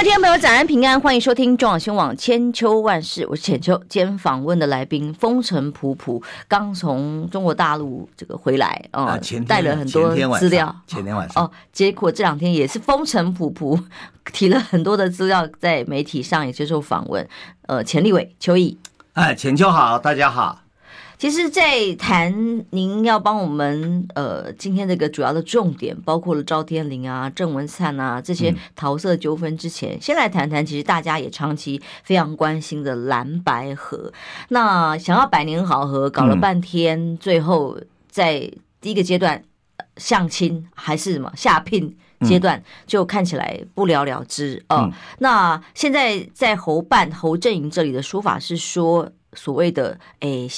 各位听众朋友，早安平安，欢迎收听中广新闻网千秋万世，我是浅秋。今天访问的来宾风尘仆仆，刚从中国大陆这个回来啊，带了很多资料。前天晚上哦，结果这两天也是风尘仆仆，提了很多的资料，在媒体上也接受访问。呃，钱立伟、邱毅，哎，浅秋好，大家好。其实，在谈您要帮我们呃今天这个主要的重点，包括了赵天林啊、郑文灿啊这些桃色纠纷之前，嗯、先来谈谈其实大家也长期非常关心的蓝白河。那想要百年好合，搞了半天，嗯、最后在第一个阶段相亲还是什么下聘阶段，就看起来不了了之哦。那现在在侯办侯阵营这里的说法是说。所谓的诶，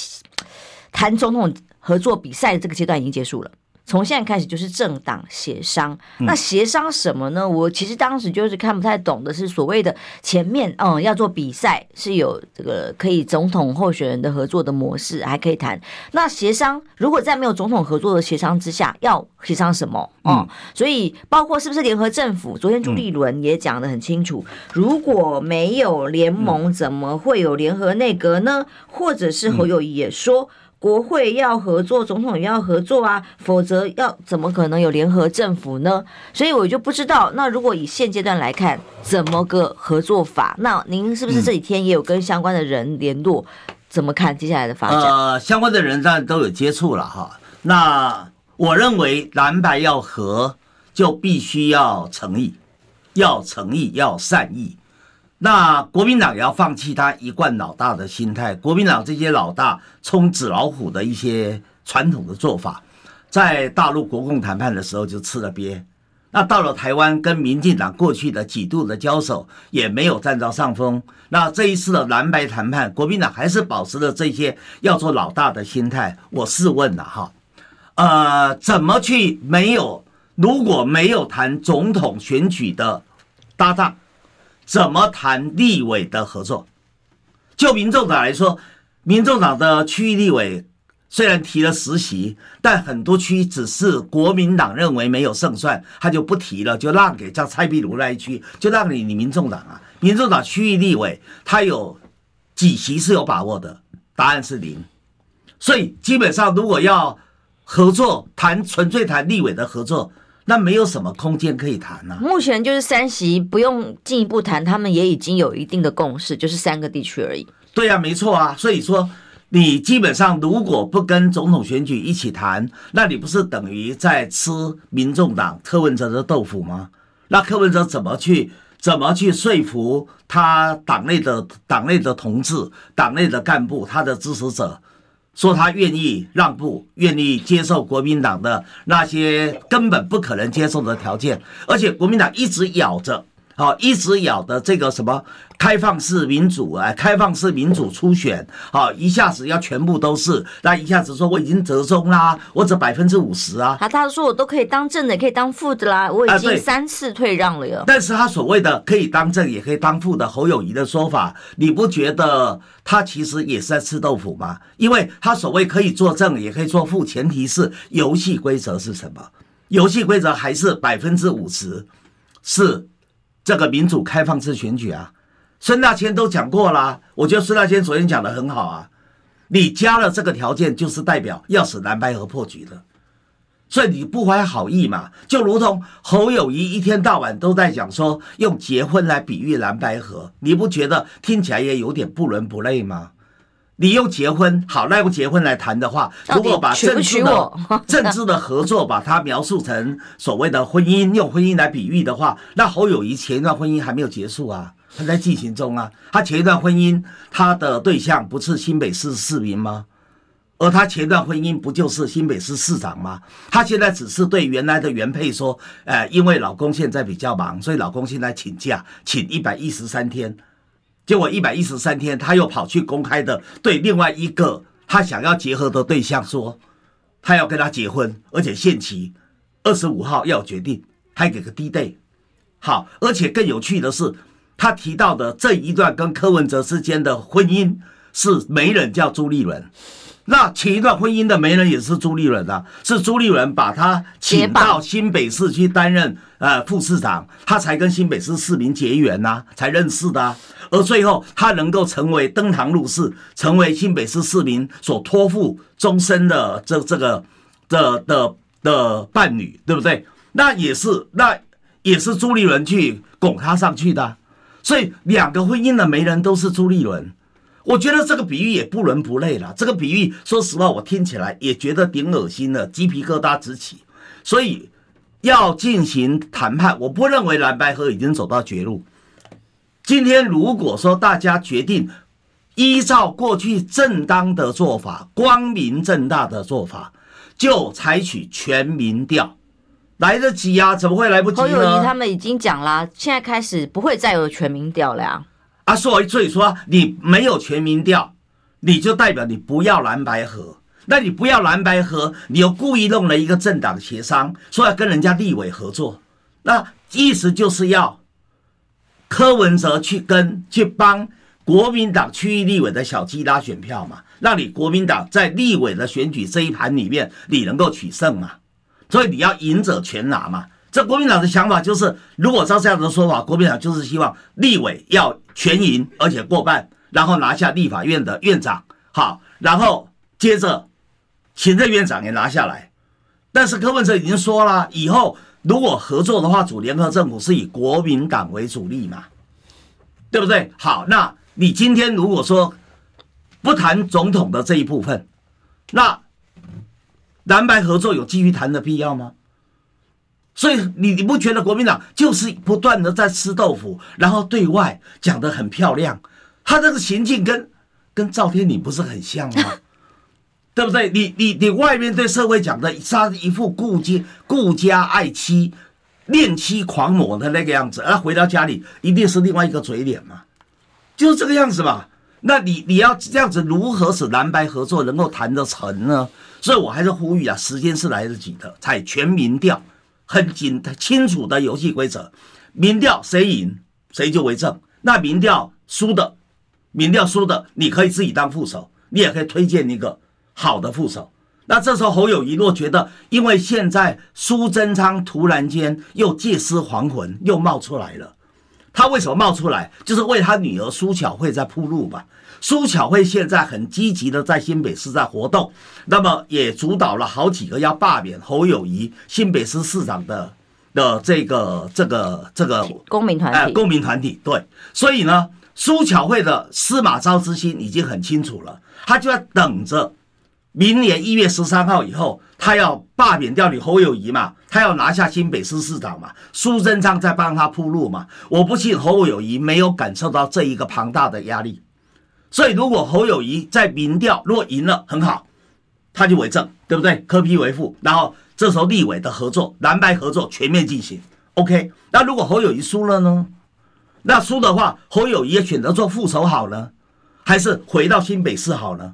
谈总统合作比赛的这个阶段已经结束了。从现在开始就是政党协商，那协商什么呢？我其实当时就是看不太懂的是所谓的前面嗯要做比赛是有这个可以总统候选人的合作的模式还可以谈。那协商如果在没有总统合作的协商之下，要协商什么？嗯，所以包括是不是联合政府？昨天朱立伦也讲得很清楚，如果没有联盟，怎么会有联合内阁呢？或者是侯友宜也说。国会要合作，总统也要合作啊，否则要怎么可能有联合政府呢？所以我就不知道，那如果以现阶段来看，怎么个合作法？那您是不是这几天也有跟相关的人联络？怎么看接下来的发展？呃，相关的人当然都有接触了哈。那我认为蓝白要合，就必须要诚意，要诚意，要善意。那国民党也要放弃他一贯老大的心态。国民党这些老大冲纸老虎的一些传统的做法，在大陆国共谈判的时候就吃了瘪。那到了台湾，跟民进党过去的几度的交手也没有占到上风。那这一次的蓝白谈判，国民党还是保持了这些要做老大的心态。我试问了哈，呃，怎么去没有？如果没有谈总统选举的搭档？怎么谈立委的合作？就民众党来说，民众党的区域立委虽然提了十席，但很多区只是国民党认为没有胜算，他就不提了，就让给叫蔡壁如那一区，就让给你民众党啊。民众党区域立委他有几席是有把握的？答案是零。所以基本上，如果要合作谈纯粹谈立委的合作。那没有什么空间可以谈呢、啊。目前就是三席，不用进一步谈，他们也已经有一定的共识，就是三个地区而已。对呀、啊，没错啊。所以说，你基本上如果不跟总统选举一起谈，那你不是等于在吃民众党柯文哲的豆腐吗？那柯文哲怎么去怎么去说服他党内的党内的同志、党内的干部、他的支持者？说他愿意让步，愿意接受国民党的那些根本不可能接受的条件，而且国民党一直咬着。好，一直咬的这个什么开放式民主啊，开放式民主初选，好，一下子要全部都是，那一下子说我已经折中啦，我只百分之五十啊。他他说我都可以当正的，也可以当副的啦，我已经三次退让了哟。但是他所谓的可以当正也可以当副的侯友谊的说法，你不觉得他其实也是在吃豆腐吗？因为他所谓可以做正也可以做副，前提是游戏规则是什么？游戏规则还是百分之五十是。这个民主开放式选举啊，孙大千都讲过啦。我觉得孙大千昨天讲的很好啊。你加了这个条件，就是代表要使蓝白河破局的，所以你不怀好意嘛。就如同侯友谊一天到晚都在讲说用结婚来比喻蓝白河，你不觉得听起来也有点不伦不类吗？你用结婚好，那用结婚来谈的话，如果把政治的 政治的合作把它描述成所谓的婚姻，用婚姻来比喻的话，那侯友谊前一段婚姻还没有结束啊，还在进行中啊。他前一段婚姻，他的对象不是新北市市民吗？而他前一段婚姻不就是新北市市长吗？他现在只是对原来的原配说，呃，因为老公现在比较忙，所以老公现在请假，请一百一十三天。结果一百一十三天，他又跑去公开的对另外一个他想要结合的对象说，他要跟他结婚，而且限期二十五号要决定，还给个 D day。好，而且更有趣的是，他提到的这一段跟柯文哲之间的婚姻是媒人叫朱立伦，那前一段婚姻的媒人也是朱立伦啊，是朱立伦把他请到新北市去担任呃副市长，他才跟新北市市民结缘呐、啊，才认识的、啊，而最后他能够成为登堂入室，成为新北市市民所托付终身的这这个的的的伴侣，对不对？那也是那也是朱立伦去拱他上去的。所以两个婚姻的媒人都是朱立伦，我觉得这个比喻也不伦不类了。这个比喻，说实话，我听起来也觉得挺恶心的，鸡皮疙瘩直起。所以要进行谈判，我不认为蓝白河已经走到绝路。今天如果说大家决定依照过去正当的做法、光明正大的做法，就采取全民调。来得及呀、啊？怎么会来不及呢？侯友宜他们已经讲了，现在开始不会再有全民调了呀。啊，所以所以说你没有全民调，你就代表你不要蓝白合。那你不要蓝白合，你又故意弄了一个政党协商，说要跟人家立委合作，那意思就是要柯文哲去跟去帮国民党区域立委的小鸡拉选票嘛，让你国民党在立委的选举这一盘里面，你能够取胜嘛。所以你要赢者全拿嘛？这国民党的想法就是，如果照这样的说法，国民党就是希望立委要全赢，而且过半，然后拿下立法院的院长，好，然后接着行政院长也拿下来。但是柯文哲已经说了，以后如果合作的话，组联合政府是以国民党为主力嘛，对不对？好，那你今天如果说不谈总统的这一部分，那。蓝白合作有继续谈的必要吗？所以你你不觉得国民党就是不断的在吃豆腐，然后对外讲得很漂亮，他这个行径跟跟赵天麟不是很像吗？对不对？你你你外面对社会讲的他一副顾家顾家爱妻、恋妻狂魔的那个样子，而回到家里一定是另外一个嘴脸嘛，就是这个样子嘛。那你你要这样子，如何使蓝白合作能够谈得成呢？所以我还是呼吁啊，时间是来得及的，采全民调，很紧清楚的游戏规则。民调谁赢谁就为正。那民调输的，民调输的，你可以自己当副手，你也可以推荐一个好的副手。那这时候侯友谊若觉得，因为现在苏贞昌突然间又借尸还魂，又冒出来了。他为什么冒出来？就是为他女儿苏巧慧在铺路吧。苏巧慧现在很积极的在新北市在活动，那么也主导了好几个要罢免侯友谊新北市市长的的这个这个这个公民团体。哎，公民团体对。所以呢，苏巧慧的司马昭之心已经很清楚了，他就在等着。明年一月十三号以后，他要罢免掉你侯友宜嘛，他要拿下新北市市长嘛，苏贞昌在帮他铺路嘛。我不信侯友宜没有感受到这一个庞大的压力，所以如果侯友宜在民调若赢了很好，他就为政，对不对？科批为副，然后这时候立委的合作，蓝白合作全面进行。OK，那如果侯友宜输了呢？那输的话，侯友宜也选择做副手好呢，还是回到新北市好呢？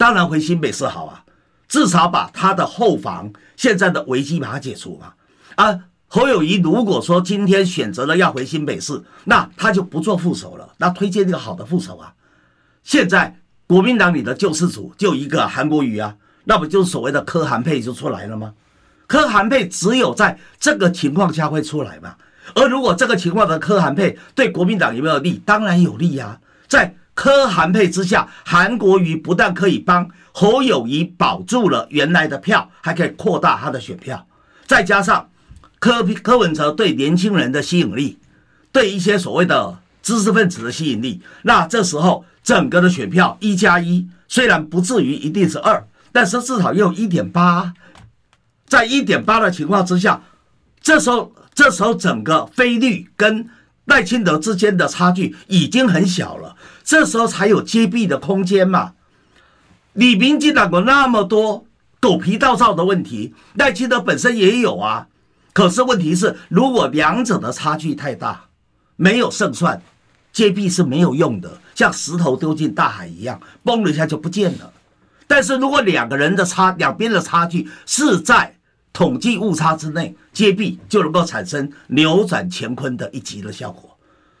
当然回新北市好啊，至少把他的后防现在的危机把它解除嘛。啊，侯友谊如果说今天选择了要回新北市，那他就不做副手了，那推荐一个好的副手啊。现在国民党里的救世主就一个韩国瑜啊，那不就是所谓的柯韩配就出来了吗？柯韩配只有在这个情况下会出来嘛。而如果这个情况的柯韩配对国民党有没有利？当然有利呀，在。柯韩配之下，韩国瑜不但可以帮侯友谊保住了原来的票，还可以扩大他的选票。再加上柯柯文哲对年轻人的吸引力，对一些所谓的知识分子的吸引力，那这时候整个的选票一加一，虽然不至于一定是二，但是至少有一点八。在一点八的情况之下，这时候这时候整个菲绿跟赖清德之间的差距已经很小了。这时候才有接臂的空间嘛？你民进党有那么多狗皮倒灶的问题，赖清德本身也有啊。可是问题是，如果两者的差距太大，没有胜算，接臂是没有用的，像石头丢进大海一样，嘣了一下就不见了。但是如果两个人的差，两边的差距是在统计误差之内，接臂就能够产生扭转乾坤的一级的效果。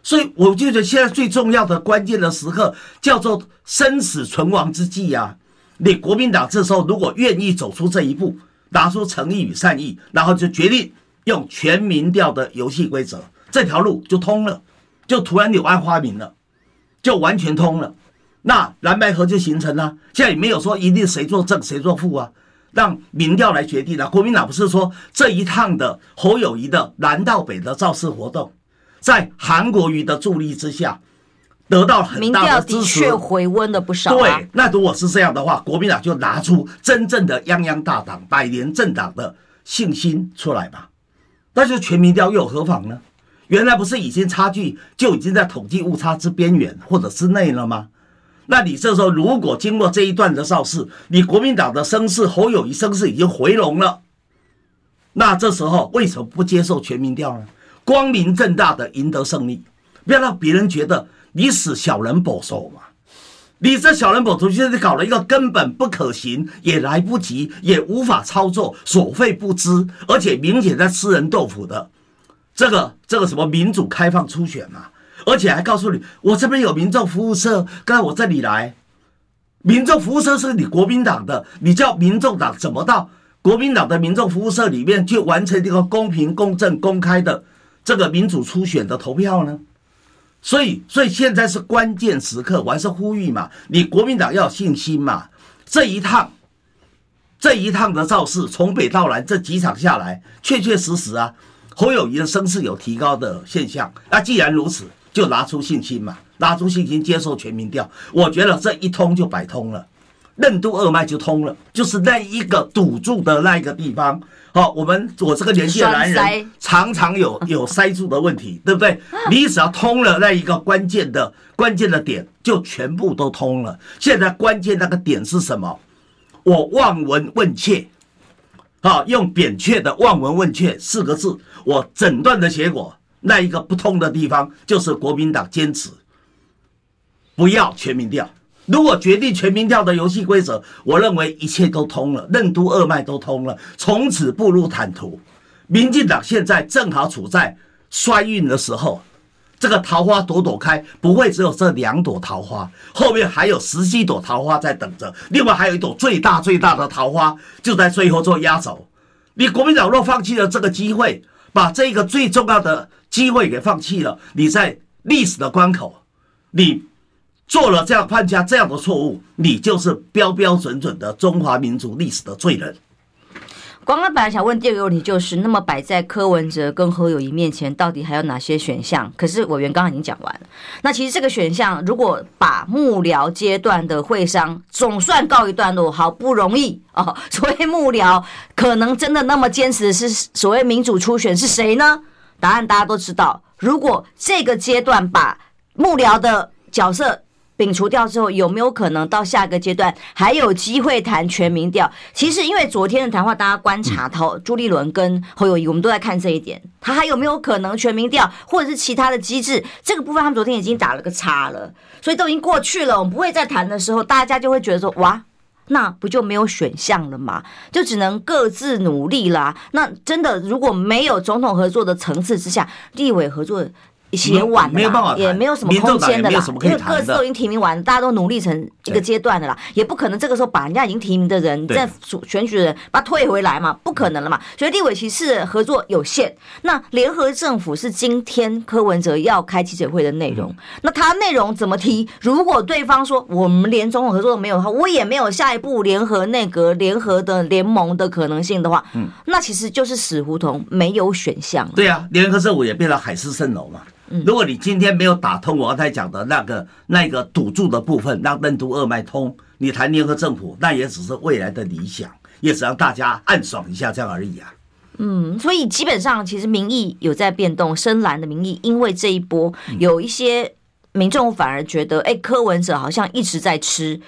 所以我就觉得现在最重要的关键的时刻叫做生死存亡之际啊！你国民党这时候如果愿意走出这一步，拿出诚意与善意，然后就决定用全民调的游戏规则，这条路就通了，就突然柳暗花明了，就完全通了。那蓝白河就形成了。现在也没有说一定谁做正谁做负啊，让民调来决定了。国民党不是说这一趟的侯友谊的南到北的造势活动。在韩国瑜的助力之下，得到很大的支持，回温了不少。对，那如果是这样的话，国民党就拿出真正的泱泱大党、百年政党的信心出来吧。那就全民调又何妨呢？原来不是已经差距就已经在统计误差之边缘或者之内了吗？那你这时候如果经过这一段的造势，你国民党的声势侯友谊声势已经回笼了，那这时候为什么不接受全民调呢？光明正大的赢得胜利，不要让别人觉得你是小人保守嘛。你这小人保守，现在搞了一个根本不可行，也来不及，也无法操作，所费不貲，而且明显在吃人豆腐的这个这个什么民主开放初选嘛，而且还告诉你，我这边有民众服务社，刚才我这里来，民众服务社是你国民党的，你叫民众党怎么到国民党的民众服务社里面去完成这个公平、公正、公开的？这个民主初选的投票呢，所以所以现在是关键时刻，我还是呼吁嘛，你国民党要有信心嘛。这一趟，这一趟的造势，从北到南这几场下来，确确实实啊，侯友谊的声势有提高的现象。那既然如此，就拿出信心嘛，拿出信心接受全民调，我觉得这一通就百通了。任督二脉就通了，就是那一个堵住的那一个地方。好，我们我这个年纪的男人常常有 有塞住的问题，对不对？你只要通了那一个关键的关键的点，就全部都通了。现在关键那个点是什么？我望闻问切，好，用扁鹊的望闻问切四个字，我诊断的结果，那一个不通的地方，就是国民党坚持不要全民调。如果决定全民调的游戏规则，我认为一切都通了，任督二脉都通了，从此步入坦途。民进党现在正好处在衰运的时候，这个桃花朵朵开，不会只有这两朵桃花，后面还有十几朵桃花在等着。另外还有一朵最大最大的桃花，就在最后做压轴。你国民党若放弃了这个机会，把这个最重要的机会给放弃了，你在历史的关口，你。做了这样判下这样的错误，你就是标标准准的中华民族历史的罪人。光哥本来想问第二个问题，就是那么摆在柯文哲跟何友谊面前，到底还有哪些选项？可是委员刚刚已经讲完了。那其实这个选项，如果把幕僚阶段的会商总算告一段落，好不容易哦，所谓幕僚可能真的那么坚持的是所谓民主初选是谁呢？答案大家都知道。如果这个阶段把幕僚的角色摒除掉之后，有没有可能到下个阶段还有机会谈全民调？其实，因为昨天的谈话，大家观察到朱立伦跟侯友谊，我们都在看这一点，他还有没有可能全民调，或者是其他的机制？这个部分他们昨天已经打了个叉了，所以都已经过去了。我们不会再谈的时候，大家就会觉得说：哇，那不就没有选项了吗？就只能各自努力啦。那真的如果没有总统合作的层次之下，立委合作。写晚了，也没有什么空间的啦，因为各自都已经提名完，大家都努力成一个阶段的啦，也不可能这个时候把人家已经提名的人在选举的人把他退回来嘛，不可能了嘛。所以立委其实合作有限。那联合政府是今天柯文哲要开记者会的内容，那他内容怎么提？如果对方说我们连总统合作都没有的话，我也没有下一步联合内阁联合的联盟的可能性的话，嗯，那其实就是死胡同，没有选项。对啊，联合政府也变成海市蜃楼嘛。如果你今天没有打通我刚才讲的那个那个堵住的部分，让任督二脉通，你谈联合政府，那也只是未来的理想，也只让大家暗爽一下这样而已啊。嗯，所以基本上其实民意有在变动，深蓝的民意，因为这一波有一些民众反而觉得，哎，柯文哲好像一直在吃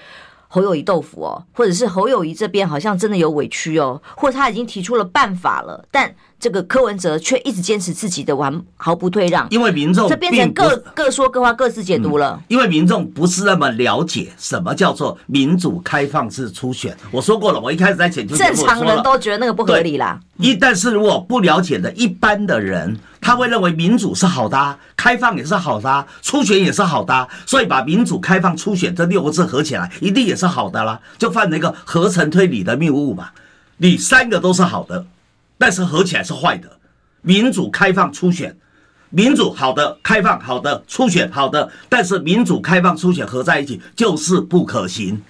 侯友谊豆腐哦，或者是侯友谊这边好像真的有委屈哦，或者他已经提出了办法了，但。这个柯文哲却一直坚持自己的完毫不退让，因为民众这变成各各说各话，各自解读了。因为民众不是那么了解什么叫做民主开放式初选。我说过了，我一开始在前就正常人都觉得那个不合理啦。一但是如果不了解的一般的人，他会认为民主是好的，开放也是好的，初选也是好的，所以把民主开放初选这六个字合起来，一定也是好的啦，就犯了一个合成推理的谬误嘛。你三个都是好的，但是合起来是坏的。民主开放初选，民主好的，开放好的，初选好的，但是民主开放初选合在一起就是不可行，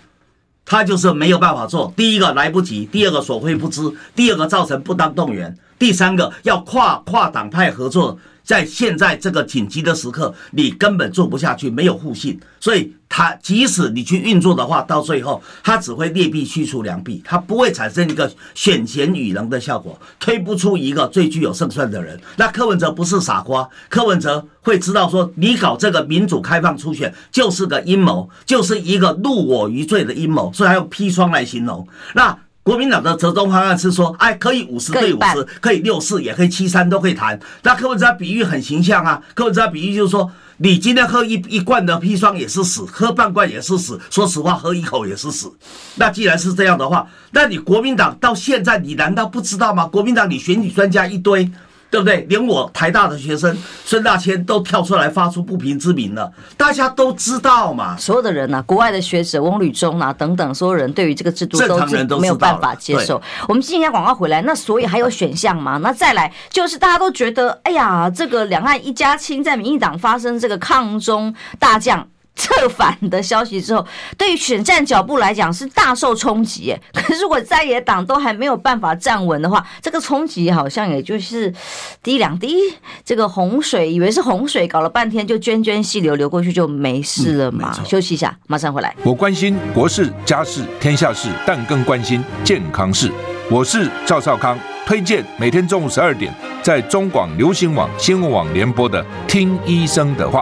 他就是没有办法做。第一个来不及，第二个所谓不知，第二个造成不当动员，第三个要跨跨党派合作。在现在这个紧急的时刻，你根本做不下去，没有互信，所以他即使你去运作的话，到最后他只会劣币驱除良币，他不会产生一个选贤与能的效果，推不出一个最具有胜算的人。那柯文哲不是傻瓜，柯文哲会知道说，你搞这个民主开放初选就是个阴谋，就是一个入我于罪的阴谋，所以还用砒霜来形容。那。国民党的折中方案是说，哎，可以五十对五十，可以六四，也可以七三，都可以谈。那柯文哲比喻很形象啊，柯文哲比喻就是说，你今天喝一一罐的砒霜也是死，喝半罐也是死。说实话，喝一口也是死。那既然是这样的话，那你国民党到现在，你难道不知道吗？国民党你选举专家一堆。对不对？连我台大的学生孙大千都跳出来发出不平之鸣了，大家都知道嘛。所有的人呐、啊，国外的学者翁履中啊等等，所有人对于这个制度都没有办法接受。我们进一下广告回来，那所以还有选项吗？那再来就是大家都觉得，哎呀，这个两岸一家亲，在民进党发生这个抗中大将。策反的消息之后，对于选战脚步来讲是大受冲击。可是如果在野党都还没有办法站稳的话，这个冲击好像也就是 滴两滴这个洪水，以为是洪水，搞了半天就涓涓细流流过去就没事了嘛。嗯、休息一下，马上回来。我关心国事、家事、天下事，但更关心健康事。我是赵少康，推荐每天中午十二点在中广流行网、新闻网联播的《听医生的话》。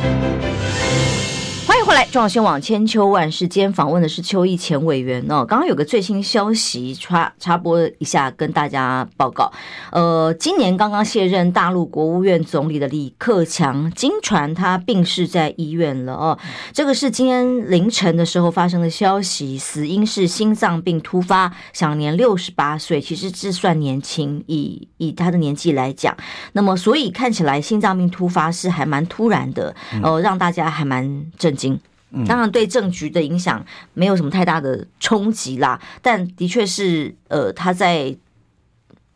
thank you 回来，中广新网千秋万世今天访问的是邱毅前委员哦。刚刚有个最新消息插插播一下，跟大家报告。呃，今年刚刚卸任大陆国务院总理的李克强，经传他病逝在医院了哦。这个是今天凌晨的时候发生的消息，死因是心脏病突发，享年六十八岁，其实这算年轻，以以他的年纪来讲。那么，所以看起来心脏病突发是还蛮突然的，呃，让大家还蛮震惊。当然，对政局的影响没有什么太大的冲击啦，但的确是，呃，他在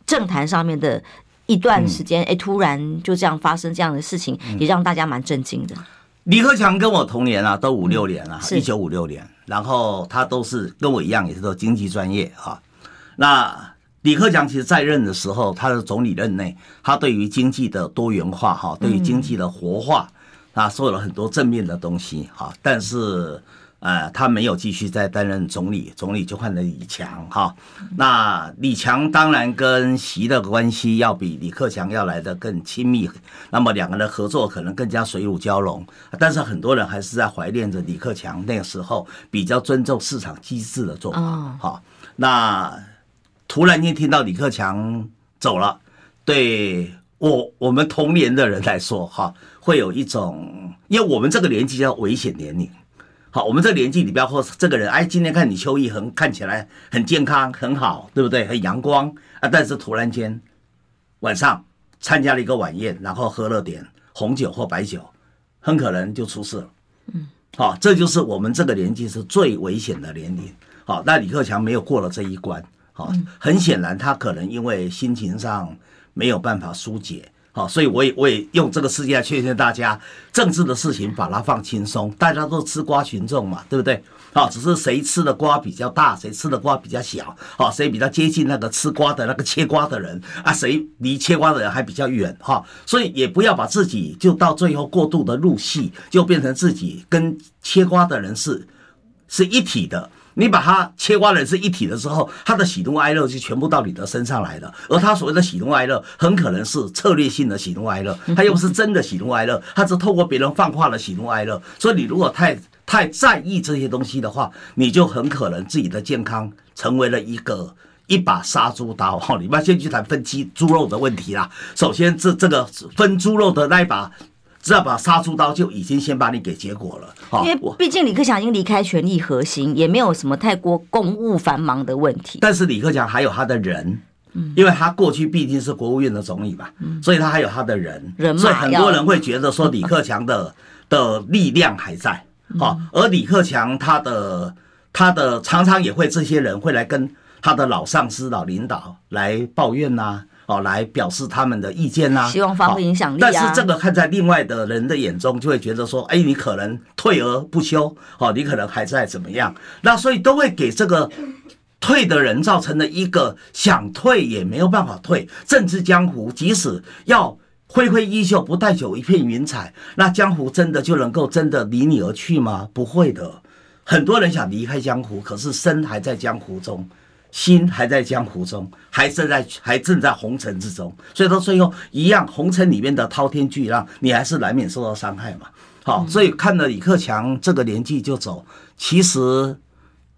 政坛上面的一段时间，哎，突然就这样发生这样的事情，也让大家蛮震惊的。李克强跟我同年啊，都五六年了，一九五六年，然后他都是跟我一样，也是做经济专业啊。那李克强其实在任的时候，他的总理任内，他对于经济的多元化哈，对于经济的活化。他做了很多正面的东西哈，但是呃，他没有继续再担任总理，总理就换了李强哈。那李强当然跟习的关系要比李克强要来的更亲密，那么两个人合作可能更加水乳交融。但是很多人还是在怀念着李克强那个时候比较尊重市场机制的做法哈。那突然间听到李克强走了，对我我们同年的人来说哈。会有一种，因为我们这个年纪叫危险年龄，好，我们这个年纪，你不要说这个人，哎，今天看你邱毅很看起来很健康很好，对不对？很阳光啊，但是突然间晚上参加了一个晚宴，然后喝了点红酒或白酒，很可能就出事了。嗯，好，这就是我们这个年纪是最危险的年龄。好，那李克强没有过了这一关，好，很显然他可能因为心情上没有办法疏解。好，所以我也我也用这个事件来劝劝大家，政治的事情把它放轻松，大家都吃瓜群众嘛，对不对？好，只是谁吃的瓜比较大，谁吃的瓜比较小，好，谁比较接近那个吃瓜的那个切瓜的人啊，谁离切瓜的人还比较远哈，所以也不要把自己就到最后过度的入戏，就变成自己跟切瓜的人是是一体的。你把它切瓜人是一体的时候，他的喜怒哀乐就全部到你的身上来了。而他所谓的喜怒哀乐，很可能是策略性的喜怒哀乐，他又不是真的喜怒哀乐，他是透过别人放话的喜怒哀乐。所以你如果太太在意这些东西的话，你就很可能自己的健康成为了一个一把杀猪刀。哈，你们先去谈分鸡猪肉的问题啦。首先，这这个分猪肉的那一把。只要把杀猪刀就已经先把你给结果了，因为毕竟李克强已经离开权力核心，也没有什么太过公务繁忙的问题。但是李克强还有他的人，因为他过去毕竟是国务院的总理嘛，所以他还有他的人，人所以很多人会觉得说李克强的 的力量还在，好，而李克强他的他的常常也会这些人会来跟他的老上司、老领导来抱怨呐。哦，来表示他们的意见呐、啊，希望发挥影响力、啊。但是这个看在另外的人的眼中，就会觉得说，哎，你可能退而不休，哦，你可能还在怎么样？那所以都会给这个退的人造成了一个想退也没有办法退。政治江湖，即使要挥挥衣袖，不带走一片云彩，那江湖真的就能够真的离你而去吗？不会的。很多人想离开江湖，可是身还在江湖中。心还在江湖中，还正在还正在红尘之中，所以到最后一样，红尘里面的滔天巨浪，你还是难免受到伤害嘛。好，所以看了李克强这个年纪就走，其实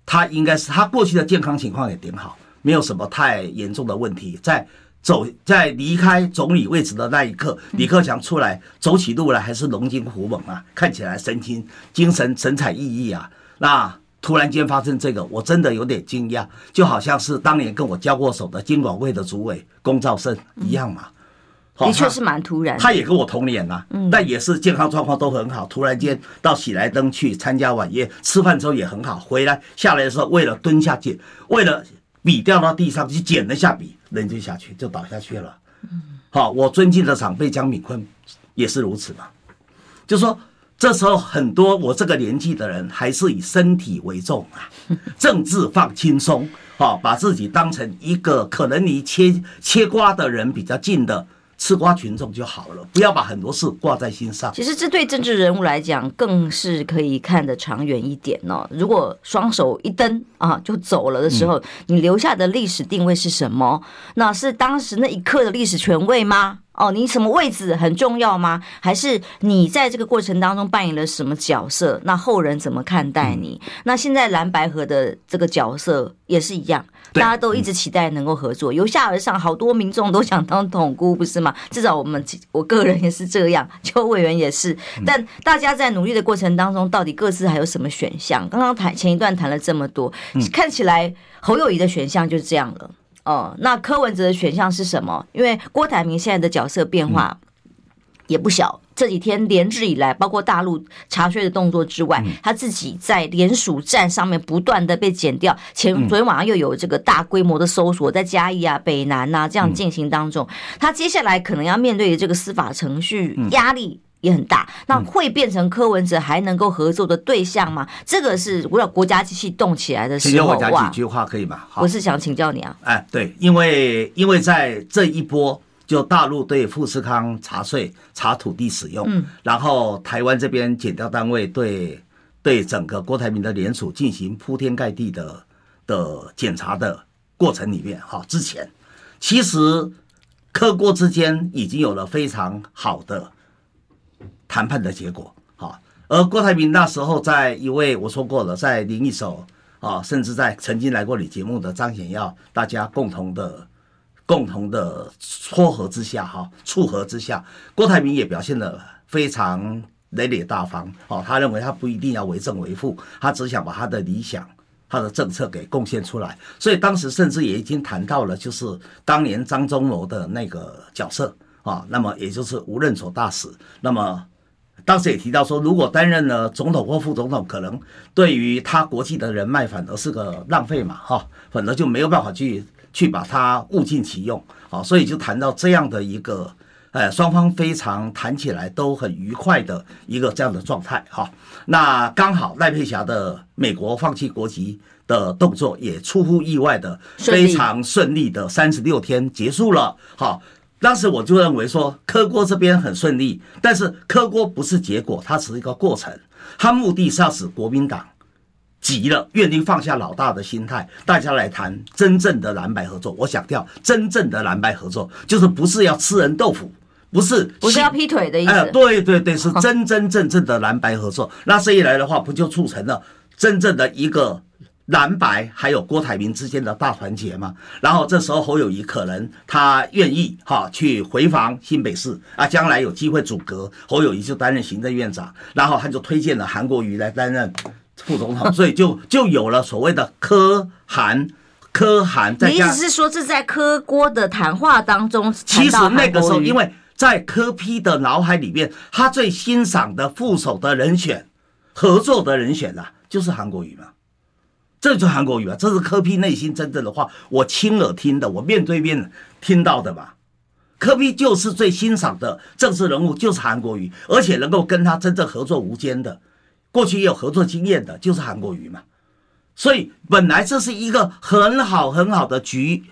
他应该是他过去的健康情况也挺好，没有什么太严重的问题。在走在离开总理位置的那一刻，李克强出来走起路来还是龙精虎猛啊，看起来神清精神神采奕奕啊，那。突然间发生这个，我真的有点惊讶，就好像是当年跟我交过手的金管会的主委龚兆胜一样嘛。的确是蛮突然。他也跟我同年呐，但也是健康状况都很好。突然间到喜来登去参加晚宴，吃饭之后也很好。回来下来的时候，为了蹲下捡，为了笔掉到地上去捡了下笔，人就下去就倒下去了。好，我尊敬的长辈江敏坤也是如此嘛，就说。这时候，很多我这个年纪的人还是以身体为重啊，政治放轻松，好，把自己当成一个可能离切切瓜的人比较近的吃瓜群众就好了，不要把很多事挂在心上。其实这对政治人物来讲，更是可以看得长远一点哦。如果双手一蹬啊就走了的时候，你留下的历史定位是什么？那是当时那一刻的历史权位吗？哦，你什么位置很重要吗？还是你在这个过程当中扮演了什么角色？那后人怎么看待你？嗯、那现在蓝白合的这个角色也是一样，大家都一直期待能够合作，由下而上，好多民众都想当统姑，不是吗？至少我们我个人也是这样，邱委员也是。但大家在努力的过程当中，到底各自还有什么选项？刚刚谈前一段谈了这么多，看起来侯友谊的选项就是这样了。哦，那柯文哲的选项是什么？因为郭台铭现在的角色变化也不小。这几天连日以来，包括大陆查税的动作之外，他自己在联署站上面不断的被剪掉。前昨天晚上又有这个大规模的搜索，在嘉义啊、北南啊这样进行当中，他接下来可能要面对的这个司法程序压力。也很大，那会变成柯文哲还能够合作的对象吗？嗯、这个是为了国家机器动起来的时候，请教我讲几句话可以吗？我是想请教你啊。哎，对，因为因为在这一波，就大陆对富士康查税、查土地使用，嗯，然后台湾这边检调单位对对整个郭台铭的联署进行铺天盖地的的检查的过程里面，哈，之前其实柯郭之间已经有了非常好的。谈判的结果，好，而郭台铭那时候在一位我说过了，在林义守啊，甚至在曾经来过你节目的张显耀，大家共同的、共同的撮合之下，哈，撮合之下，郭台铭也表现得非常磊磊大方，哦，他认为他不一定要为政为父，他只想把他的理想、他的政策给贡献出来，所以当时甚至也已经谈到了，就是当年张忠谋的那个角色啊，那么也就是无任所大使，那么。当时也提到说，如果担任了总统或副总统，可能对于他国际的人脉反而是个浪费嘛，哈，反而就没有办法去去把它物尽其用，好，所以就谈到这样的一个呃，双方非常谈起来都很愉快的一个这样的状态哈。那刚好赖佩霞的美国放弃国籍的动作也出乎意外的非常顺利的三十六天结束了。好，当时我就认为说科郭这边很顺利，但是科郭不是结果，它只是一个过程，它目的是要使国民党。急了，愿意放下老大的心态，大家来谈真正的蓝白合作。我想调真正的蓝白合作，就是不是要吃人豆腐，不是不是要劈腿的意思。哎，对对对，是真真正正的蓝白合作。那这一来的话，不就促成了真正的一个蓝白还有郭台铭之间的大团结嘛？然后这时候侯友谊可能他愿意哈去回防新北市啊，将来有机会组阁，侯友谊就担任行政院长，然后他就推荐了韩国瑜来担任。副总统，所以就就有了所谓的柯韩柯韩。你意思是说，这在柯郭的谈话当中？其实那个时候，因为在柯批的脑海里面，他最欣赏的副手的人选、合作的人选啊，就是韩国瑜嘛。这就是韩国瑜啊，这是柯 P 内心真正的话，我亲耳听的，我面对面听到的嘛。柯 P 就是最欣赏的政治人物，就是韩国瑜，而且能够跟他真正合作无间的。过去也有合作经验的，就是韩国瑜嘛，所以本来这是一个很好很好的局。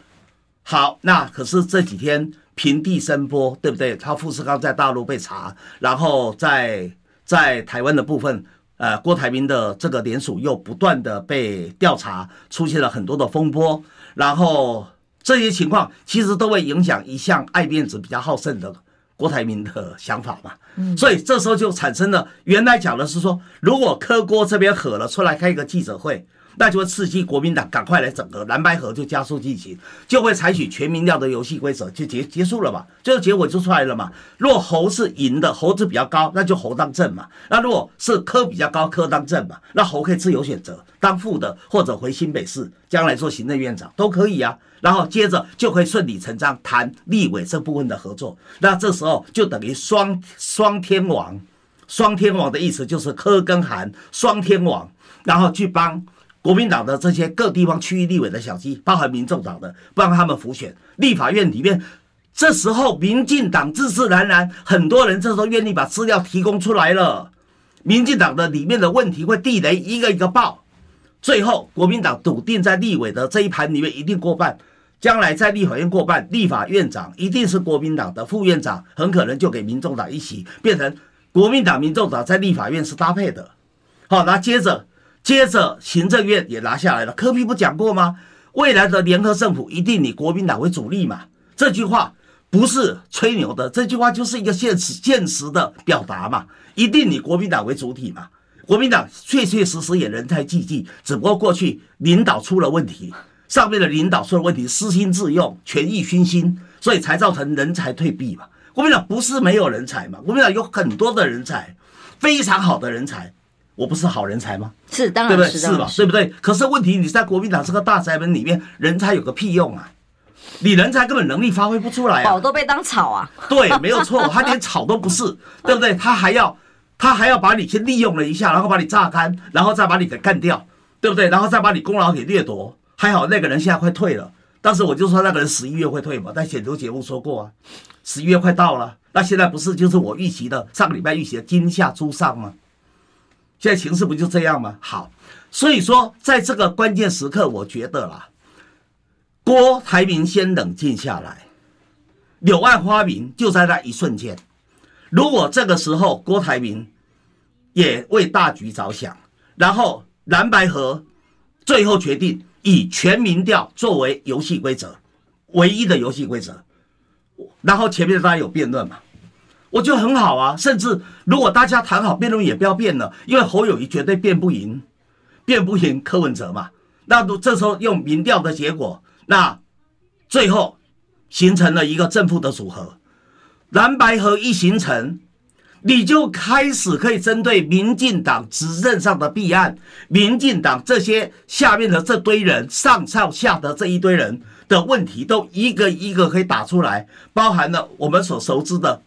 好，那可是这几天平地声波，对不对？他富士康在大陆被查，然后在在台湾的部分，呃，郭台铭的这个联署又不断的被调查，出现了很多的风波，然后这些情况其实都会影响一向爱面子、比较好胜的。郭台铭的想法嘛，嗯所以这时候就产生了，原来讲的是说，如果柯郭这边合了出来开一个记者会。那就会刺激国民党赶快来整合蓝白合，就加速进行，就会采取全民调的游戏规则，就结结束了嘛，最后结果就出来了嘛。若侯是赢的，侯字比较高，那就侯当正嘛。那如果是柯比较高，柯当正嘛，那侯可以自由选择当副的，或者回新北市，将来做行政院长都可以啊。然后接着就可以顺理成章谈立委这部分的合作。那这时候就等于双双天王，双天王的意思就是柯跟韩双天王，然后去帮。国民党的这些各地方区域立委的小鸡，包含民众党的，不让他们浮选立法院里面。这时候，民进党自自然然，很多人这时候愿意把资料提供出来了。民进党的里面的问题会地雷一个一个爆，最后国民党笃定在立委的这一盘里面一定过半。将来在立法院过半，立法院长一定是国民党的副院长，很可能就给民众党一起，变成国民党、民众党在立法院是搭配的。好，那接着。接着，行政院也拿下来了。柯比不讲过吗？未来的联合政府一定以国民党为主力嘛。这句话不是吹牛的，这句话就是一个现实、现实的表达嘛。一定以国民党为主体嘛。国民党确确实实也人才济济，只不过过去领导出了问题，上面的领导出了问题，私心自用，权益熏心，所以才造成人才退避嘛。国民党不是没有人才嘛，国民党有很多的人才，非常好的人才。我不是好人才吗？是，当然是，对不对？是吧？对不对？可是问题，你在国民党这个大宅门里面，人才有个屁用啊！你人才根本能力发挥不出来啊！宝都被当草啊！对，没有错，他连草都不是，对不对？他还要，他还要把你先利用了一下，然后把你榨干，然后再把你给干掉，对不对？然后再把你功劳给掠夺。还好那个人现在快退了，当时我就说那个人十一月会退嘛，在选择节目说过啊，十一月快到了，那现在不是就是我预期的上个礼拜预期的今夏诸上吗？现在形势不就这样吗？好，所以说在这个关键时刻，我觉得啦，郭台铭先冷静下来，柳暗花明就在那一瞬间。如果这个时候郭台铭也为大局着想，然后蓝白合最后决定以全民调作为游戏规则，唯一的游戏规则，然后前面大家有辩论嘛。我就很好啊，甚至如果大家谈好辩论也不要辩了，因为侯友宜绝对辩不赢，辩不赢柯文哲嘛。那都这时候用民调的结果，那最后形成了一个正负的组合，蓝白合一形成，你就开始可以针对民进党执政上的弊案，民进党这些下面的这堆人上上下的这一堆人的问题，都一个一个可以打出来，包含了我们所熟知的。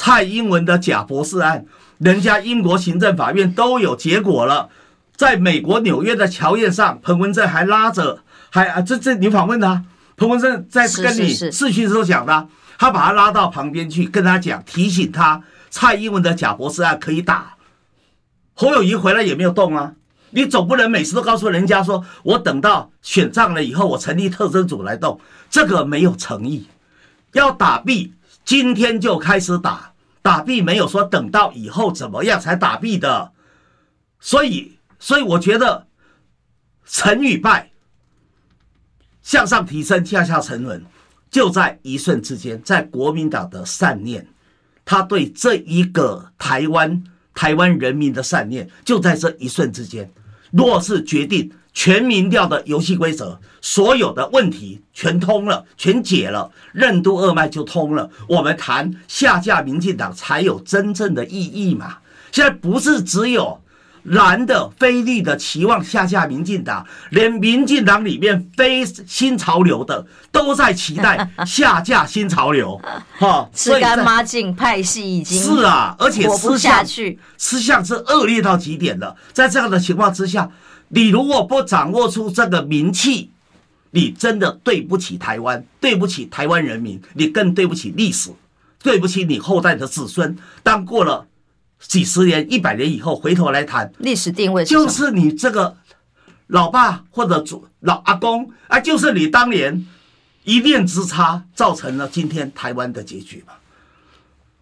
蔡英文的假博士案，人家英国行政法院都有结果了，在美国纽约的桥宴上，彭文正还拉着，还啊，这这你访问他，彭文正在跟你视讯时候讲的，他把他拉到旁边去，跟他讲，提醒他蔡英文的假博士案可以打。侯友谊回来也没有动啊，你总不能每次都告诉人家说，我等到选上了以后，我成立特侦组来动，这个没有诚意。要打 B，，今天就开始打，打毙没有说等到以后怎么样才打毙的，所以，所以我觉得成与败，向上提升，向下沉沦，就在一瞬之间，在国民党的善念，他对这一个台湾。台湾人民的善念就在这一瞬之间，若是决定全民调的游戏规则，所有的问题全通了，全解了，任督二脉就通了，我们谈下架民进党才有真正的意义嘛？现在不是只有。蓝的、非绿的期望下架民进党，连民进党里面非新潮流的都在期待 下架新潮流，哈，吃干抹净，派系已经是啊，而且吃下去，吃相是恶劣到极点的。在这样的情况之下，你如果不掌握出这个名气，你真的对不起台湾，对不起台湾人民，你更对不起历史，对不起你后代的子孙。当过了。几十年、一百年以后回头来谈历史定位，就是你这个老爸或者祖老阿公啊，就是你当年一念之差，造成了今天台湾的结局嘛。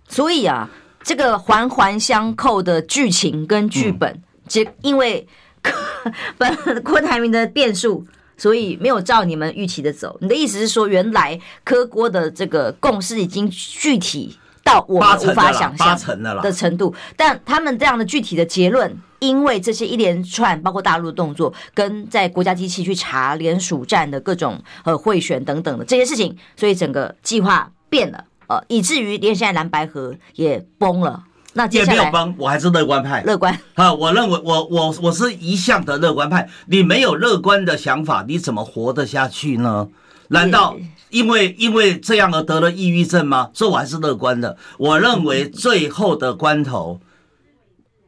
所以啊，这个环环相扣的剧情跟剧本，就、嗯、因为 本郭台铭的变数，所以没有照你们预期的走。你的意思是说，原来柯郭的这个共识已经具体。到我们无法想象的程度，但他们这样的具体的结论，因为这些一连串包括大陆的动作，跟在国家机器去查联署站的各种呃贿选等等的这些事情，所以整个计划变了，呃，以至于连现在蓝白河也崩了。那也没有崩，我还是乐观派。乐观啊，我认为我我我是一向的乐观派。你没有乐观的想法，你怎么活得下去呢？难道？因为因为这样而得了抑郁症吗？所以我还是乐观的。我认为最后的关头，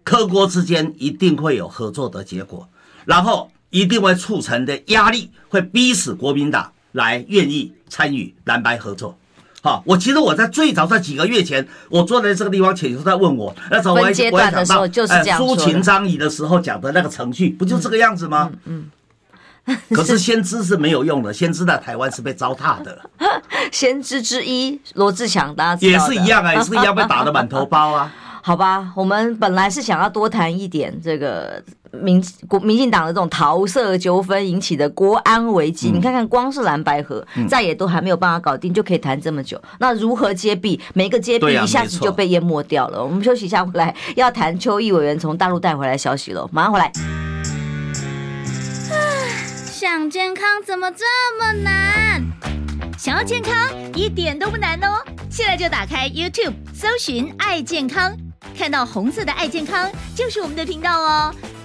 科国之间一定会有合作的结果，然后一定会促成的压力会逼死国民党来愿意参与蓝白合作。好，我其实我在最早在几个月前，我坐在这个地方，前头在问我，那时候我也讲到，哎，苏秦张仪的时候讲的那个程序，不就这个样子吗？嗯。嗯 可是先知是没有用的，先知在台湾是被糟蹋的。先知之一罗志强，大家也是一样啊，也是一样被打得满头包啊。好吧，我们本来是想要多谈一点这个民国民进党的这种桃色纠纷引起的国安危机。嗯、你看看，光是蓝白合，再也都还没有办法搞定，就可以谈这么久。那如何揭弊？每一个揭弊一下子就被淹没掉了。我们休息一下，回来要谈邱毅委员从大陆带回来消息了。马上回来。想健康怎么这么难？想要健康一点都不难哦！现在就打开 YouTube，搜寻“爱健康”，看到红色的“爱健康”就是我们的频道哦。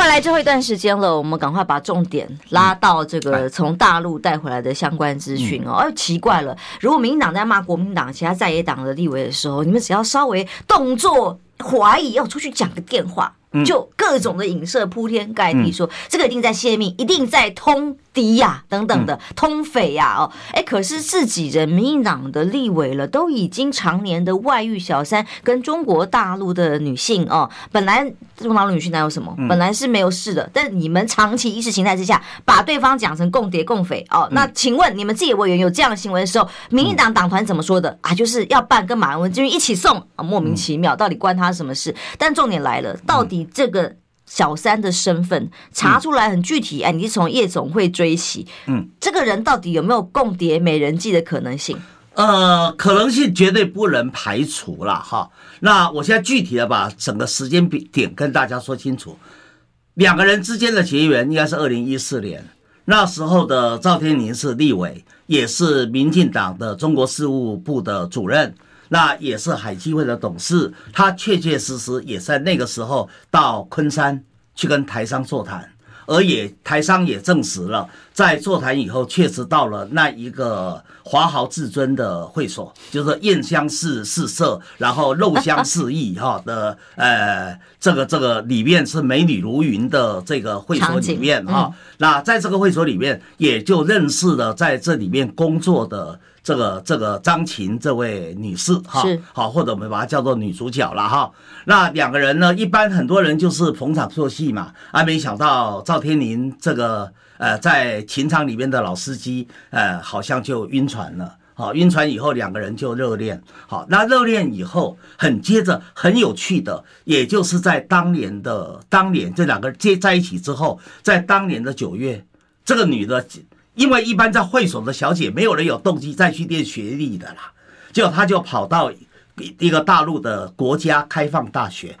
回来，最后一段时间了，我们赶快把重点拉到这个从大陆带回来的相关资讯哦。哎，奇怪了，如果民进党在骂国民党其他在野党的立委的时候，你们只要稍微动作怀疑，要出去讲个电话。就各种的影射铺天盖地，说这个一定在泄密，一定在通敌呀，等等的通匪呀，哦，哎，可是自己人民进党的立委了，都已经常年的外遇小三，跟中国大陆的女性哦，本来中国大陆女性哪有什么，本来是没有事的，但你们长期意识形态之下，把对方讲成共谍共匪哦，那请问你们自己委员有这样的行为的时候，民进党党团怎么说的啊？就是要办跟马文君一起送啊，莫名其妙，到底关他什么事？但重点来了，到底。这个小三的身份查出来很具体，哎，你是从夜总会追起，嗯，这个人到底有没有共谍美人计的可能性？呃，可能性绝对不能排除了哈。那我现在具体的把整个时间点跟大家说清楚。两个人之间的结缘应该是二零一四年，那时候的赵天麟是立委，也是民进党的中国事务部的主任。那也是海基会的董事，他确确实实也在那个时候到昆山去跟台商座谈。而也台商也证实了，在座谈以后，确实到了那一个华豪至尊的会所，就是艳香四四色，然后肉香四溢哈 的，呃，这个这个里面是美女如云的这个会所里面哈。那在这个会所里面，也就认识了在这里面工作的。这个这个张琴这位女士哈，好，或者我们把她叫做女主角了哈。那两个人呢，一般很多人就是逢场作戏嘛，啊，没想到赵天林这个呃在琴场里面的老司机，呃，好像就晕船了。好，晕船以后两个人就热恋。好，那热恋以后很接着很有趣的，也就是在当年的当年这两个人接在一起之后，在当年的九月，这个女的。因为一般在会所的小姐，没有人有动机再去念学历的啦，结果他就跑到一个大陆的国家开放大学。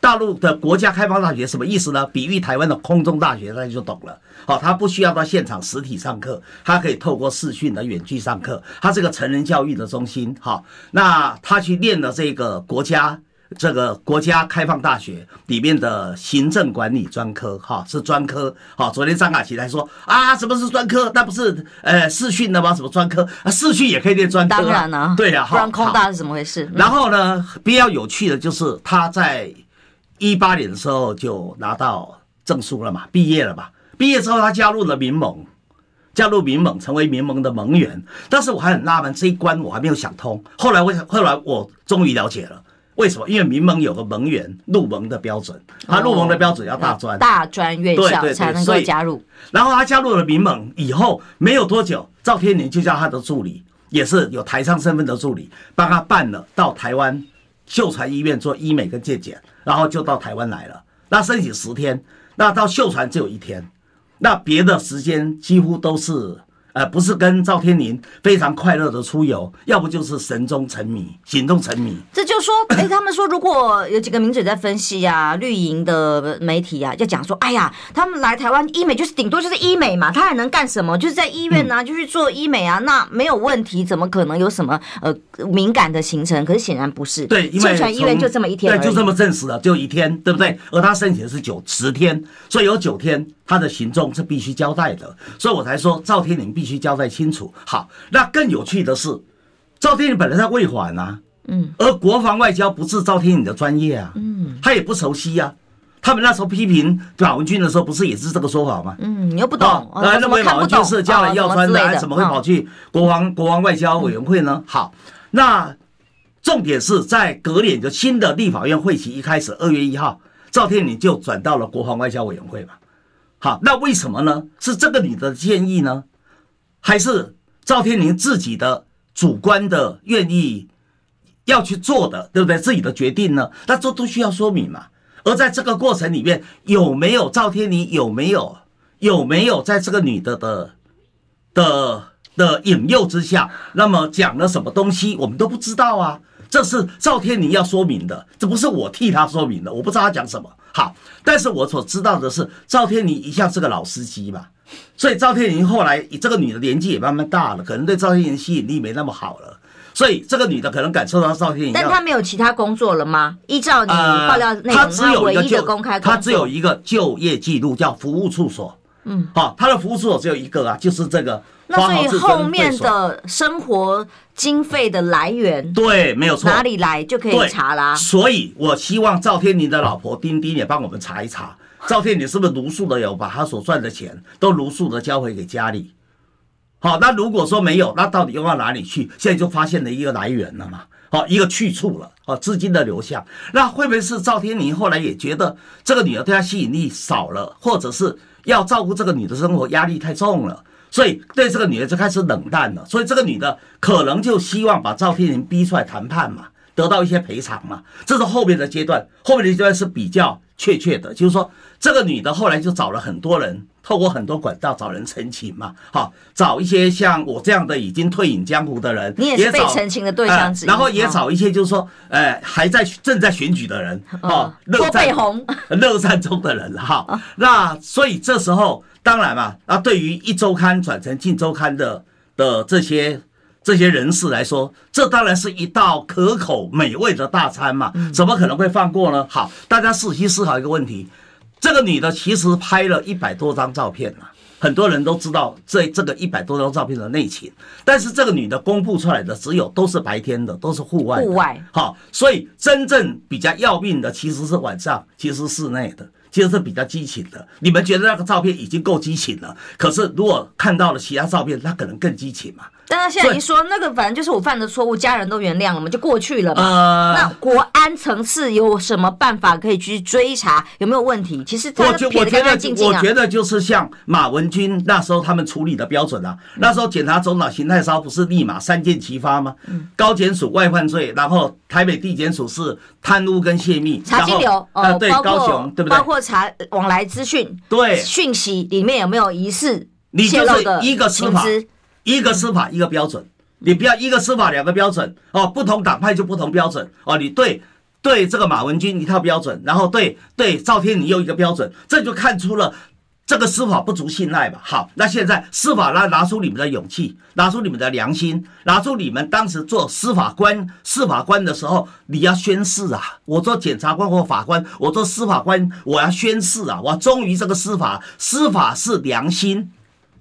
大陆的国家开放大学什么意思呢？比喻台湾的空中大学，大家就懂了。好，他不需要到现场实体上课，他可以透过视讯的远距上课。他是个成人教育的中心。好，那他去念了这个国家。这个国家开放大学里面的行政管理专科，哈，是专科。好，昨天张卡奇来说啊，什么是专科？那不是呃视讯的吗？什么专科啊？视讯也可以念专科啊？当然了，对呀，不然空大是怎么回事？然后呢，比较有趣的就是他在一八年的时候就拿到证书了嘛，毕业了嘛。毕业之后他加入了民盟，加入民盟成为民盟的盟员。但是我还很纳闷，这一关我还没有想通。后来我想，后来我终于了解了。为什么？因为民盟有个盟员入盟的标准，他入盟的标准要大专，大专院校才能够加入。然后他加入了民盟以后，没有多久，赵天麟就叫他的助理，也是有台商身份的助理，帮他办了到台湾秀传医院做医美跟健检，然后就到台湾来了。那申请十天，那到秀传只有一天，那别的时间几乎都是。呃，不是跟赵天林非常快乐的出游，要不就是神中沉迷，行动沉迷。这就说，哎，他们说如果有几个名嘴在分析呀、啊，绿营的媒体呀、啊，就讲说，哎呀，他们来台湾医美就是顶多就是医美嘛，他还能干什么？就是在医院呢、啊，就去做医美啊，那没有问题，怎么可能有什么呃敏感的行程？可是显然不是，对，因为秀传医院就这么一天，对，就这么证实了，就一天，对不对？而他申请的是九十天，所以有九天。他的行踪是必须交代的，所以我才说赵天麟必须交代清楚。好，那更有趣的是，赵天麟本来在卫环啊，嗯，而国防外交不是赵天麟的专业啊，嗯，他也不熟悉啊。他们那时候批评马文君的时候，不是也是这个说法吗？嗯，你又不懂，那认为马文君是将来要穿的，还怎么会跑去国防国防外交委员会呢？好，那重点是在隔年就新的立法院会期一开始，二月一号，赵天麟就转到了国防外交委员会嘛。好，那为什么呢？是这个女的建议呢，还是赵天林自己的主观的愿意要去做的，对不对？自己的决定呢？那这都需要说明嘛。而在这个过程里面，有没有赵天林有没有有没有在这个女的的的的引诱之下，那么讲了什么东西，我们都不知道啊。这是赵天林要说明的，这不是我替他说明的，我不知道他讲什么。好，但是我所知道的是，赵天林一向是个老司机嘛，所以赵天林后来这个女的年纪也慢慢大了，可能对赵天林吸引力没那么好了，所以这个女的可能感受到赵天林。但她没有其他工作了吗？依照你爆料内容，他只有一个就公开，她只有一个就业记录叫服务处所。嗯，好，他的服务处所只有一个啊，就是这个。那所以后面的生活经费的来源，对，没有错，哪里来就可以查啦。所以我希望赵天麟的老婆丁丁也帮我们查一查，赵天麟是不是如数的有把他所赚的钱都如数的交回给家里？好，那如果说没有，那到底用到哪里去？现在就发现了一个来源了嘛，好，一个去处了，好，资金的流向。那会不会是赵天麟后来也觉得这个女儿对他吸引力少了，或者是要照顾这个女的生活压力太重了？所以对这个女的就开始冷淡了，所以这个女的可能就希望把赵天林逼出来谈判嘛，得到一些赔偿嘛。这是后面的阶段，后面的阶段是比较确切的，就是说这个女的后来就找了很多人，透过很多管道找人澄清嘛，好，找一些像我这样的已经退隐江湖的人，你也是被澄清的对象之一，然后也找一些就是说，呃，还在正在选举的人，哦，乐在 乐善中的人哈，那所以这时候。当然嘛，那对于一周刊转成近周刊的的这些这些人士来说，这当然是一道可口美味的大餐嘛，怎么可能会放过呢？好，大家仔细思考一个问题：这个女的其实拍了一百多张照片了。很多人都知道这这个一百多张照片的内情，但是这个女的公布出来的只有都是白天的，都是户外。户外，好，所以真正比较要命的其实是晚上，其实是室内的。其实是比较激情的，你们觉得那个照片已经够激情了，可是如果看到了其他照片，那可能更激情嘛。但他现在一说那个，反正就是我犯的错误，家人都原谅了嘛，就过去了嘛。呃，那国安层次有什么办法可以去追查有没有问题？其实他觉我觉得我觉得就是像马文君那时候他们处理的标准啊，那时候检察总长邢太烧不是立马三箭齐发吗？高检署外犯罪，然后台北地检署是贪污跟泄密，查金流呃对高雄对不对？包括查往来资讯，对讯息里面有没有疑似泄露的一个司法。一个司法一个标准，你不要一个司法两个标准哦，不同党派就不同标准哦。你对对这个马文君一套标准，然后对对赵天麟又一个标准，这就看出了这个司法不足信赖吧。好，那现在司法拿拿出你们的勇气，拿出你们的良心，拿出你们当时做司法官司法官的时候，你要宣誓啊！我做检察官或法官，我做司法官，我要宣誓啊！我忠于这个司法，司法是良心，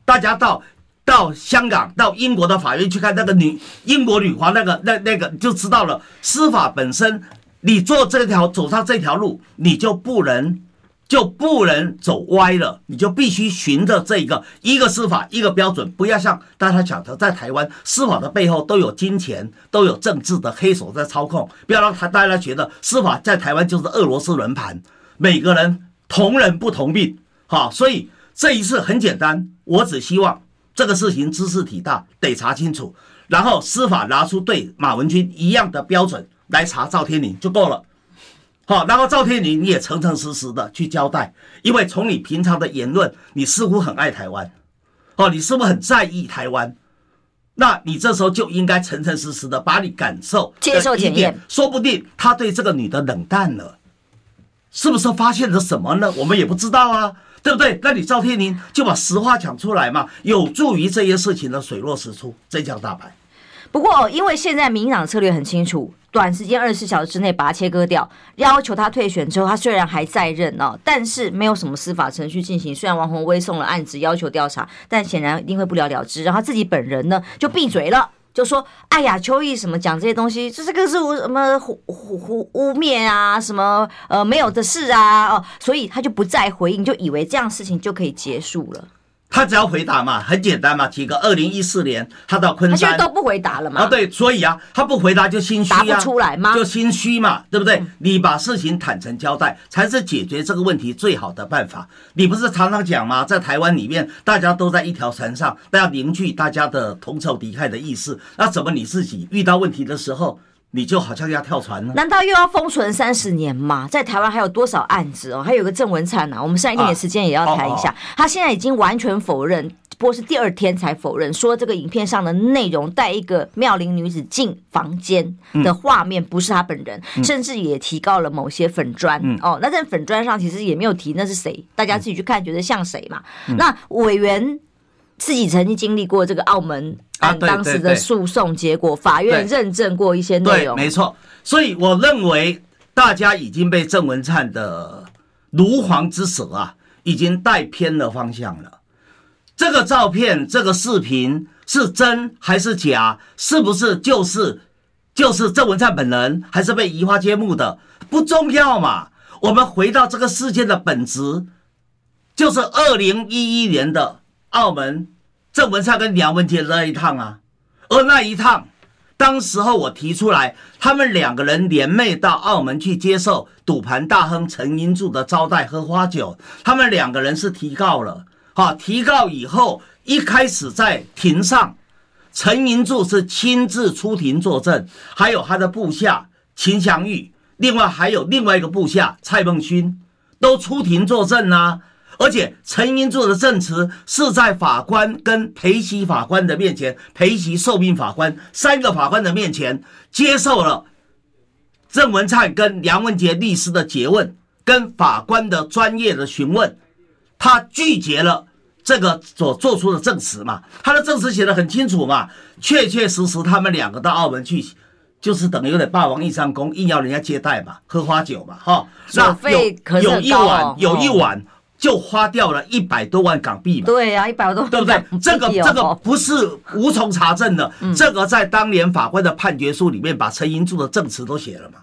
大家到。到香港、到英国的法院去看那个女英国女皇，那个那那个就知道了。司法本身，你做这条走上这条路，你就不能就不能走歪了，你就必须循着这个一个司法一个标准，不要像大家讲的，在台湾司法的背后都有金钱，都有政治的黑手在操控，不要让他大家觉得司法在台湾就是俄罗斯轮盘，每个人同人不同命。好，所以这一次很简单，我只希望。这个事情兹事体大，得查清楚，然后司法拿出对马文君一样的标准来查赵天麟就够了。好，然后赵天麟你也诚诚实实的去交代，因为从你平常的言论，你似乎很爱台湾，哦，你是不是很在意台湾？那你这时候就应该诚诚实实的把你感受接受检验，说不定他对这个女的冷淡了，是不是发现了什么呢？我们也不知道啊。对不对？那你赵天林就把实话讲出来嘛，有助于这些事情的水落石出，真相大白。不过，因为现在民党策略很清楚，短时间二十四小时之内把他切割掉，要求他退选之后，他虽然还在任哦，但是没有什么司法程序进行。虽然王鸿薇送了案子要求调查，但显然一定会不了了之。然后自己本人呢，就闭嘴了。就说：“哎呀，秋意什么讲这些东西，这这个是什么污污污污蔑啊，什么呃没有的事啊，哦，所以他就不再回应，就以为这样事情就可以结束了。”他只要回答嘛，很简单嘛，提个二零一四年他到昆山，他现在都不回答了嘛。啊，对，所以啊，他不回答就心虚啊，答不出来吗？就心虚嘛，对不对？你把事情坦诚交代，才是解决这个问题最好的办法。你不是常常讲吗？在台湾里面，大家都在一条船上，都要凝聚大家的同仇敌忾的意识。那怎么你自己遇到问题的时候？你就好像要跳船呢？难道又要封存三十年吗？在台湾还有多少案子哦？还有个郑文灿呢，我们剩一点点时间也要谈一下。他现在已经完全否认，不过是第二天才否认，说这个影片上的内容带一个妙龄女子进房间的画面不是他本人，甚至也提高了某些粉专哦。那在粉砖上其实也没有提那是谁，大家自己去看，觉得像谁嘛？那委员自己曾经经历过这个澳门。啊当时的诉讼结果，法院认证过一些内容，对，没错。所以我认为大家已经被郑文灿的如簧之舌啊，已经带偏了方向了。这个照片、这个视频是真还是假？是不是就是就是郑文灿本人，还是被移花接木的？不重要嘛。我们回到这个事件的本质，就是二零一一年的澳门。郑文灿跟梁文杰那一趟啊，而那一趟，当时候我提出来，他们两个人联袂到澳门去接受赌盘大亨陈英柱的招待喝花酒，他们两个人是提告了，好，提告以后，一开始在庭上，陈英柱是亲自出庭作证，还有他的部下秦祥玉，另外还有另外一个部下蔡孟勋，都出庭作证啊。而且陈英做的证词是在法官跟陪席法官的面前，陪席受命法官三个法官的面前接受了郑文灿跟梁文杰律师的诘问，跟法官的专业的询问，他拒绝了这个所做出的证词嘛，他的证词写的很清楚嘛，确确实实他们两个到澳门去，就是等于有点霸王硬上弓，硬要人家接待嘛，喝花酒嘛，哈，那有有一晚有一晚就花掉了一百多万港币嘛，对呀，一百多万，对不对？这个 这个不是无从查证的，这个在当年法官的判决书里面把陈银柱的证词都写了嘛。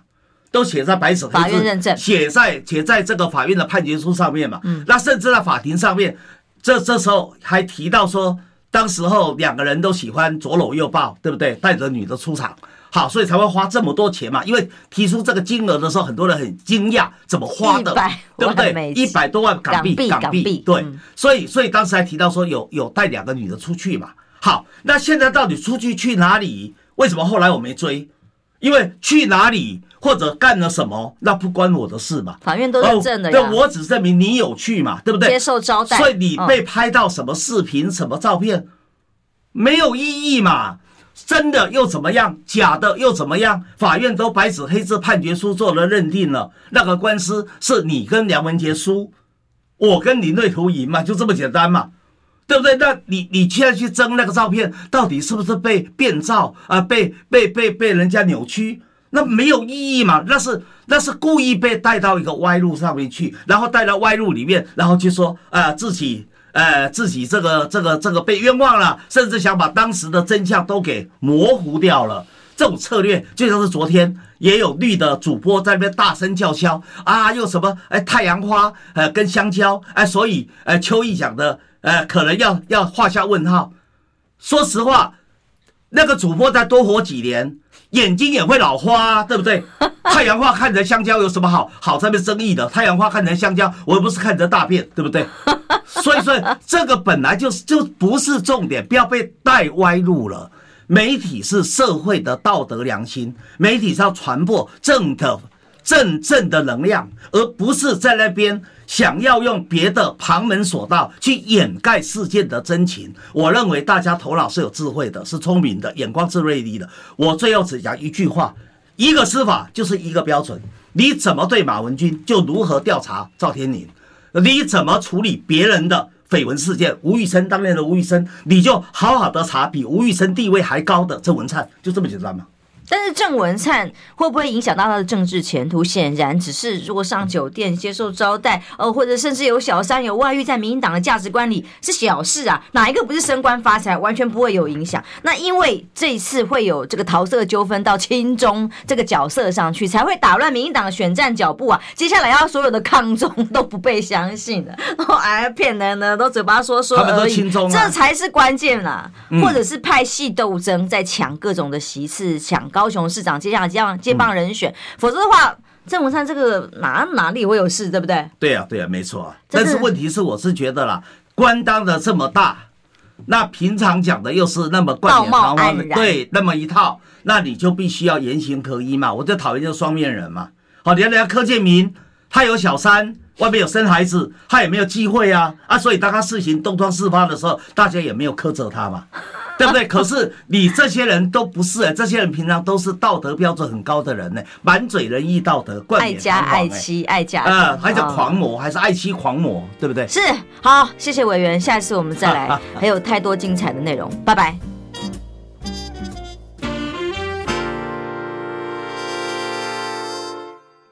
都写在白纸黑字，写在写在这个法院的判决书上面嘛。那甚至在法庭上面，这这时候还提到说，当时候两个人都喜欢左搂右抱，对不对？带着女的出场，好，所以才会花这么多钱嘛。因为提出这个金额的时候，很多人很惊讶，怎么花的，对不对？一百多万港币，港币，对。所以，所以当时还提到说有有带两个女的出去嘛。好，那现在到底出去去哪里？为什么后来我没追？因为去哪里或者干了什么，那不关我的事嘛。法院都认证的我只证明你有去嘛，对不对？接受招待。所以你被拍到什么视频、什么照片，没有意义嘛？真的又怎么样？假的又怎么样？法院都白纸黑字判决书做了认定了，那个官司是你跟梁文杰输，我跟林瑞图赢嘛，就这么简单嘛。对不对？那你你现在去争那个照片，到底是不是被变造啊？被被被被人家扭曲？那没有意义嘛？那是那是故意被带到一个歪路上面去，然后带到歪路里面，然后就说啊自己呃自己这个这个这个被冤枉了，甚至想把当时的真相都给模糊掉了。这种策略就像是昨天也有绿的主播在那边大声叫嚣啊，又什么哎太阳花呃跟香蕉哎，所以呃邱毅讲的。呃，可能要要画下问号。说实话，那个主播再多活几年，眼睛也会老花，对不对？太阳花看成香蕉有什么好好在那边争议的？太阳花看成香蕉，我又不是看着大便，对不对？所以说，这个本来就是就不是重点，不要被带歪路了。媒体是社会的道德良心，媒体是要传播正的正正的能量，而不是在那边。想要用别的旁门左道去掩盖事件的真情，我认为大家头脑是有智慧的，是聪明的，眼光是锐利的。我最后只讲一句话：一个司法就是一个标准，你怎么对马文君，就如何调查赵天麟；你怎么处理别人的绯闻事件，吴玉生当年的吴玉生，你就好好的查比吴玉生地位还高的郑文灿，就这么简单嘛。但是郑文灿会不会影响到他的政治前途？显然只是如果上酒店接受招待，呃，或者甚至有小三有外遇，在民进党的价值观里是小事啊，哪一个不是升官发财，完全不会有影响。那因为这一次会有这个桃色纠纷到亲中这个角色上去，才会打乱民进党的选战脚步啊。接下来要所有的抗中 都不被相信了，然后哎骗人呢，都嘴巴说说而已，这才是关键啦。或者是派系斗争在抢各种的席次，抢。高雄市长接下来接棒接棒人选，嗯、否则的话，郑文灿这个哪哪里会有事，对不对？对呀、啊，对呀、啊，没错啊。但是问题是，我是觉得啦，官当的这么大，那平常讲的又是那么冠冕堂皇的，对，那么一套，那你就必须要言行合一嘛。我就讨厌就是双面人嘛。好，你看人家柯建铭，他有小三，外面有生孩子，他也没有机会啊啊，所以当他事情东窗事发的时候，大家也没有苛责他嘛。对不对？可是你这些人都不是欸，这些人平常都是道德标准很高的人呢，满嘴仁义道德，冠冕堂皇，爱家爱妻爱家，呃，还是狂魔，还是爱妻狂魔，对不对？是，好，谢谢委员，下一次我们再来，还有太多精彩的内容，拜拜。